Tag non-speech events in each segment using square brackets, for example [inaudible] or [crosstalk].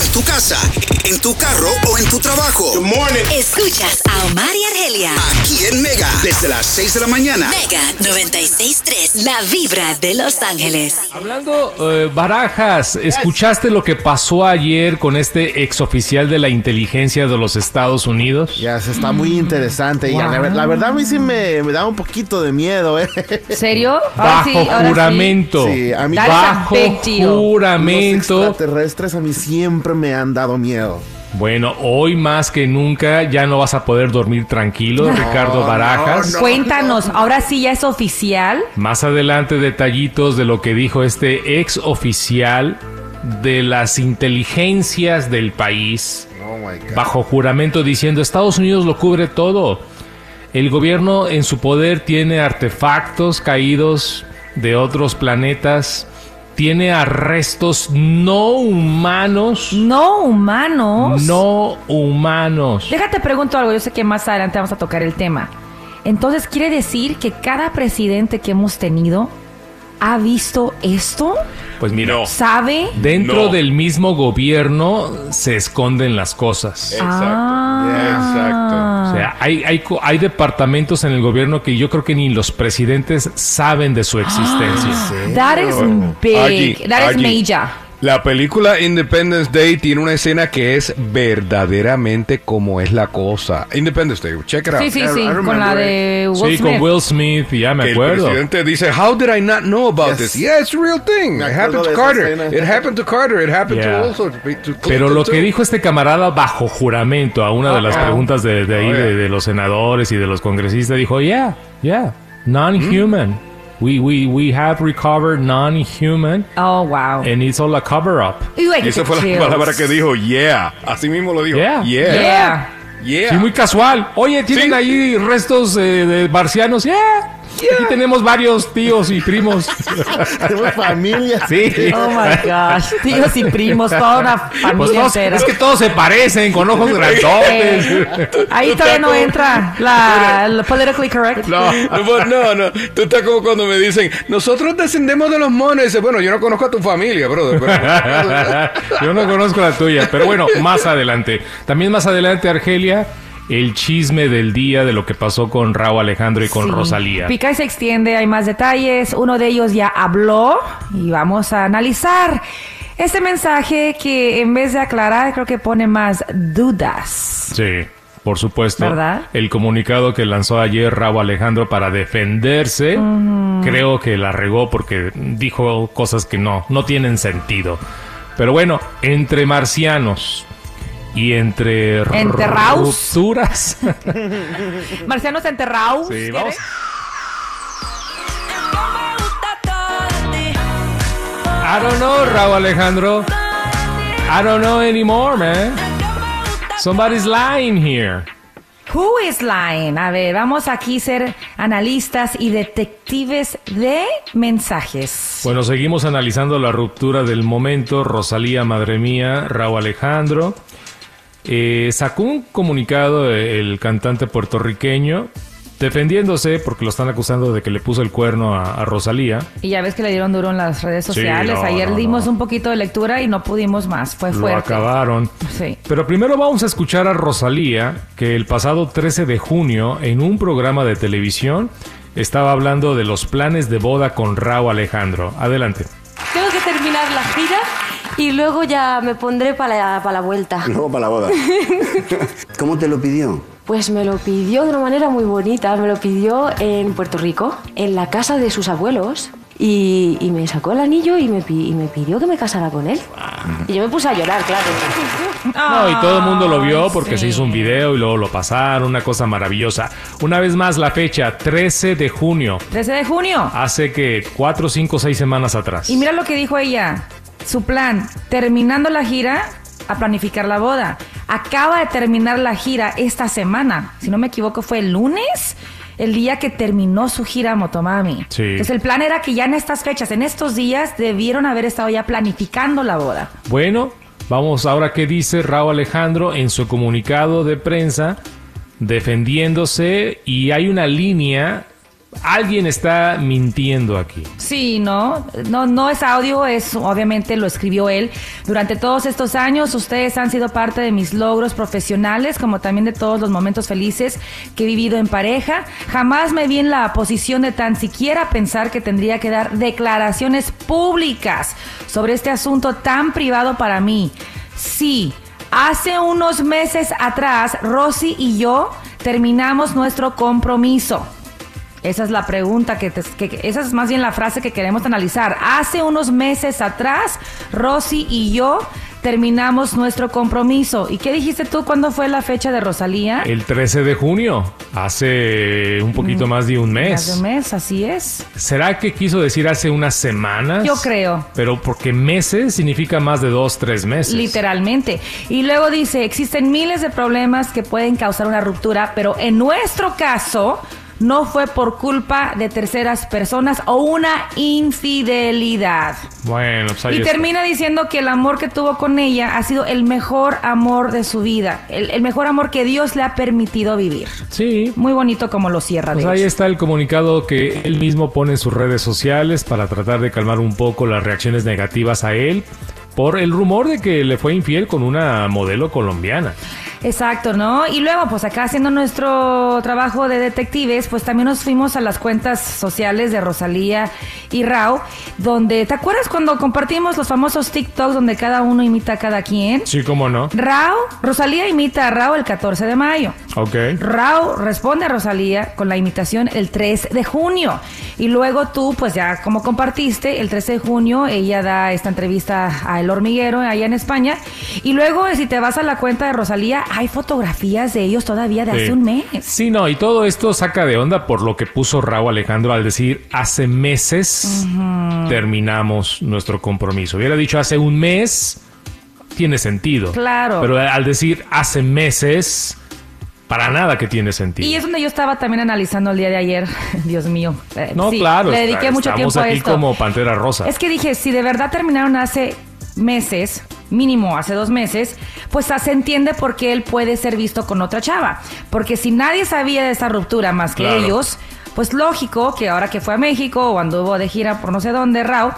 En tu casa, en tu carro o en tu trabajo. Good morning. Escuchas a Omar y Argelia. Aquí en Mega, desde las 6 de la mañana. Mega 96.3, la vibra de Los Ángeles. Hablando, eh, Barajas, ¿escuchaste lo que pasó ayer con este exoficial de la inteligencia de los Estados Unidos? Ya, se está muy interesante. Y la, ver- la verdad a mí sí me, me da un poquito de miedo, ¿eh? ¿Serio? [laughs] Ahora Bajo sí, ahora sí. juramento. Sí, a mí Bajo deal. Los juramento. extraterrestres a mí siempre me han dado miedo. Bueno, hoy más que nunca ya no vas a poder dormir tranquilo, Ricardo Barajas. Cuéntanos, ahora sí ya es oficial. Más adelante detallitos de lo que dijo este ex oficial de las inteligencias del país. Oh my God. bajo juramento diciendo Estados Unidos lo cubre todo. El gobierno en su poder tiene artefactos caídos de otros planetas, tiene arrestos no humanos, No humanos. no humanos. Déjate pregunto algo, yo sé que más adelante vamos a tocar el tema. Entonces, ¿quiere decir que cada presidente que hemos tenido ha visto esto? Pues mira, ¿Sabe? dentro No. del mismo gobierno se esconden las cosas. Ah. O sea, hay, hay, co- hay departamentos en el gobierno que yo creo que ni los presidentes saben de su existencia. That is big. Allí, That is allí. major. La película Independence Day tiene una escena que es verdaderamente como es la cosa. Independence Day, check it out. Sí, sí, I sí, con la de Will Sí, Smith. con Will Smith, ya me Que el acuerdo. presidente dice, How did I not know about Yes. this? Yeah, it's a real thing. It acuerdo happened to Carter. escena. It happened to Carter. It happened Yeah. to also to Clinton Pero lo que too. dijo este camarada bajo juramento a una de las preguntas de, de ahí Oh, yeah. de, de los senadores y de los congresistas dijo, yeah, yeah, non-human. We, we, we have recovered non-human Oh, wow. and it's all a cover-up. Esa fue la palabra que dijo, yeah. Así mismo lo dijo. Yeah. Yeah. Yeah. Yeah. Sí, muy casual. Oye, ¿tienen Sí. ahí restos eh, de marcianos? Yeah. Aquí tenemos varios tíos y primos. [laughs] Tenemos familia. Sí. Oh my gosh. Tíos y primos, toda una Pues familia todos- entera. es que todos se parecen, con ojos grandotes. Eh, ahí todavía no entra la, la politically correct. No, no, no, no. Tú estás como cuando me dicen, nosotros descendemos de los monos. Y bueno, yo no conozco a tu familia, brother. pero- [laughs] Yo no conozco la tuya, pero bueno, más adelante. También más adelante, Argelia, el chisme del día de lo que pasó con Raúl Alejandro y con Sí. Rosalía. Pica y se extiende, hay más detalles. Uno de ellos ya habló y vamos a analizar este mensaje que en vez de aclarar creo que pone más dudas. Sí, por supuesto. ¿Verdad? El comunicado que lanzó ayer Raúl Alejandro para defenderse, creo que la regó porque dijo cosas que no, no tienen sentido. Pero bueno, entre marcianos y entre ¿Entre raus? rupturas. [laughs] Marcianos enterrados. Sí, vamos. I don't know, Raúl Alejandro. I don't know anymore, man. Somebody's lying here. Who is lying? A ver, vamos aquí a ser analistas y detectives de mensajes. Bueno, seguimos analizando la ruptura del momento. Rosalía, madre mía, Raúl Alejandro. Eh, sacó un comunicado el cantante puertorriqueño defendiéndose porque lo están acusando de que le puso el cuerno a, a Rosalía. Y ya ves que le dieron duro en las redes Sí, sociales. no, Ayer no, dimos no. un poquito de lectura y no pudimos más. Fue Lo fuerte. acabaron. Sí. Pero primero vamos a escuchar a Rosalía, que el pasado 13 de junio, en un programa de televisión, estaba hablando de los planes de boda con Raúl Alejandro. Adelante. Tengo que terminar la gira y luego ya me pondré para la, para la vuelta. Luego para la boda. [laughs] ¿Cómo te lo pidió? Pues me lo pidió de una manera muy bonita. Me lo pidió en Puerto Rico, en la casa de sus abuelos. Y, y me sacó el anillo y me, pi- y me pidió que me casara con él. Y yo me puse a llorar, claro. No, y todo el mundo lo vio porque sí. se hizo un video y luego lo pasaron, una cosa maravillosa. Una vez más, la fecha, 13 de junio, 13 de junio. hace que 4, 5, 6 semanas atrás. Y mira lo que dijo ella. Su plan, terminando la gira, a planificar la boda. Acaba de terminar la gira esta semana. Si no me equivoco, fue el lunes, el día que terminó su gira Motomami. Sí. Entonces el plan era que ya en estas fechas, en estos días, debieron haber estado ya planificando la boda. Bueno, vamos ahora qué dice Raúl Alejandro en su comunicado de prensa defendiéndose y hay una línea, alguien está mintiendo aquí. Sí, no, no, no es audio, es obviamente lo escribió él. Durante todos estos años, ustedes han sido parte de mis logros profesionales, como también de todos los momentos felices que he vivido en pareja. Jamás me vi en la posición de tan siquiera pensar que tendría que dar declaraciones públicas sobre este asunto tan privado para mí. Sí. Hace unos meses atrás, Rosy y yo terminamos nuestro compromiso. Esa es la pregunta que, te- que- esa es más bien la frase que queremos analizar. Hace unos meses atrás, Rosy y yo terminamos nuestro compromiso. ¿Y qué dijiste tú? ¿Cuándo fue la fecha de Rosalía? El 13 de junio, hace un poquito más de un Mm, Hace un mes. mes, así es. ¿Será que quiso decir hace unas semanas? Yo creo. Pero porque meses significa más de dos, tres meses. Literalmente. Y luego dice, existen miles de problemas que pueden causar una ruptura, pero en nuestro caso no fue por culpa de terceras personas o una infidelidad. Bueno, pues ahí Y está. termina diciendo que el amor que tuvo con ella ha sido el mejor amor de su vida, el, el mejor amor que Dios le ha permitido vivir. Sí. Muy bonito como lo cierra. Pues ahí está el comunicado que él mismo pone en sus redes sociales para tratar de calmar un poco las reacciones negativas a él por el rumor de que le fue infiel con una modelo colombiana. Exacto, ¿no? Y luego, pues acá haciendo nuestro trabajo de detectives, pues también nos fuimos a las cuentas sociales de Rosalía y Rao, donde, ¿te acuerdas cuando compartimos los famosos TikToks donde cada uno imita a cada quien? Sí, cómo no. Rao, Rosalía imita a Rao el 14 de mayo. Ok. Rao responde a Rosalía con la imitación el 3 de junio. Y luego tú, pues ya como compartiste, el 13 de junio ella da esta entrevista a El Hormiguero allá en España. Y luego, si te vas a la cuenta de Rosalía, hay fotografías de ellos todavía de hace un mes. Sí, no, y todo esto saca de onda por lo que puso Raúl Alejandro al decir hace meses terminamos nuestro compromiso. Hubiera dicho hace un mes, tiene sentido. Claro. Pero al decir hace meses, para nada que tiene sentido. Y es donde yo estaba también analizando el día de ayer. [laughs] Dios mío. Eh, no, sí, claro. Le dediqué está- mucho tiempo a aquí esto. como Pantera Rosa. Es que dije, si de verdad terminaron hace meses, mínimo hace dos meses, pues se entiende por qué él puede ser visto con otra chava. Porque si nadie sabía de esa ruptura más que Claro. ellos, pues lógico que ahora que fue a México o anduvo de gira por no sé dónde, Rao,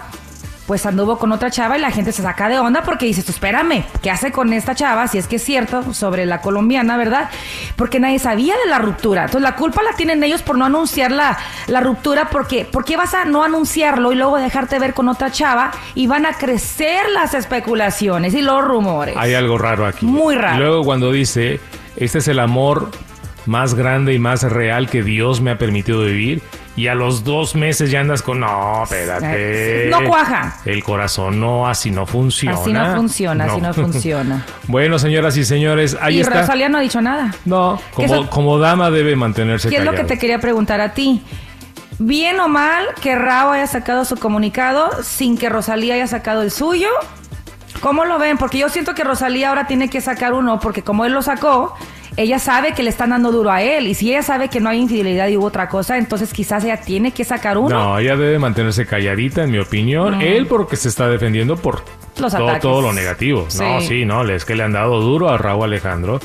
pues anduvo con otra chava y la gente se saca de onda porque dice, "Tú, espérame, ¿qué hace con esta chava? Si es que es cierto, sobre la colombiana, ¿verdad? Porque nadie sabía de la ruptura. Entonces la culpa la tienen ellos por no anunciar la, la ruptura porque ¿por qué vas a no anunciarlo y luego dejarte ver con otra chava? Y van a crecer las especulaciones y los rumores. Hay algo raro aquí. Muy raro. Y luego cuando dice, este es el amor más grande y más real que Dios me ha permitido vivir. Y a los dos meses ya andas con, no, espérate. No cuaja. El corazón no, así no funciona. Así no funciona, así no funciona. [laughs] bueno, señoras y señores, ahí y está. Rosalía no ha dicho nada. No, ¿Qué como, dama debe mantenerse ¿Qué es lo que te quería preguntar a ti? ¿Bien o mal que Rao haya sacado su comunicado sin que Rosalía haya sacado el suyo? ¿Cómo lo ven? Porque yo siento que Rosalía ahora tiene que sacar uno, porque como él lo sacó, ella sabe que le están dando duro a él. Y si ella sabe que no hay infidelidad y hubo otra cosa, entonces quizás ella tiene que sacar uno. No, ella debe mantenerse calladita, en mi opinión. Mm. Él porque se está defendiendo por Los todo, todo lo negativo. No, Sí. no, es que le han dado duro a Raúl Alejandro.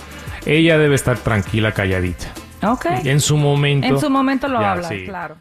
Ella debe estar tranquila, calladita. Ok. En su momento. En su momento lo ya, habla, sí. claro.